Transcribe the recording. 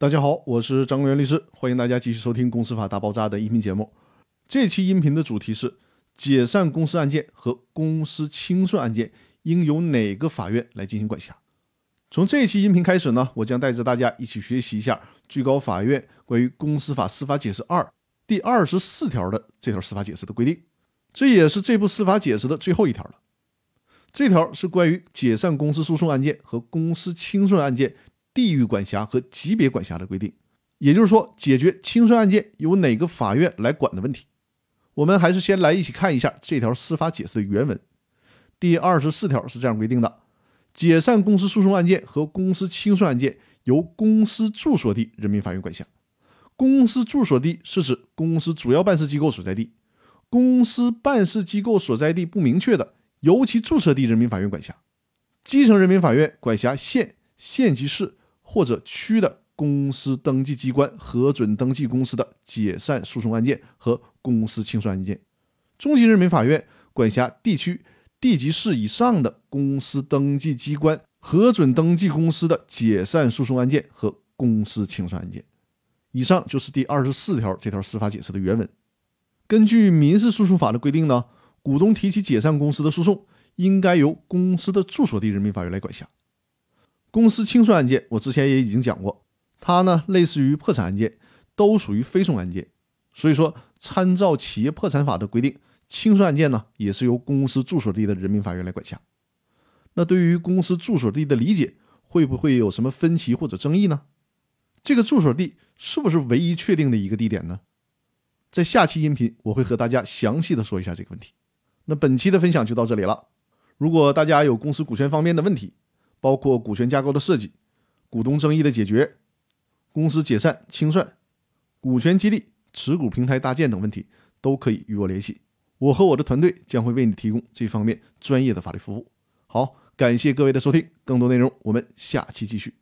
大家好，我是张国元律师，欢迎大家继续收听《公司法大爆炸》的音频节目。这期音频的主题是解散公司案件和公司清算案件应由哪个法院来进行管辖？从这期音频开始呢，我将带着大家一起学习一下最高法院关于《公司法司法解释二》第二十四条的这条司法解释的规定，这也是这部司法解释的最后一条了。这条是关于解散公司诉讼案件和公司清算案件。地域管辖和级别管辖的规定，也就是说，解决清算案件由哪个法院来管的问题。我们还是先来一起看一下这条司法解释的原文。第二十四条是这样规定的：解散公司诉讼案件和公司清算案件由公司住所地人民法院管辖。公司住所地是指公司主要办事机构所在地。公司办事机构所在地不明确的，由其注册地人民法院管辖。基层人民法院管辖县、县级市。或者区的公司登记机关核准登记公司的解散诉讼案件和公司清算案件，中级人民法院管辖地区、地级市以上的公司登记机关核准登记公司的解散诉讼案件和公司清算案件。以上就是第二十四条这条司法解释的原文。根据民事诉讼法的规定呢，股东提起解散公司的诉讼，应该由公司的住所地人民法院来管辖。公司清算案件，我之前也已经讲过，它呢类似于破产案件，都属于非讼案件。所以说，参照企业破产法的规定，清算案件呢也是由公司住所地的人民法院来管辖。那对于公司住所地的理解，会不会有什么分歧或者争议呢？这个住所地是不是唯一确定的一个地点呢？在下期音频我会和大家详细的说一下这个问题。那本期的分享就到这里了。如果大家有公司股权方面的问题，包括股权架构的设计、股东争议的解决、公司解散清算、股权激励、持股平台搭建等问题，都可以与我联系。我和我的团队将会为你提供这方面专业的法律服务。好，感谢各位的收听，更多内容我们下期继续。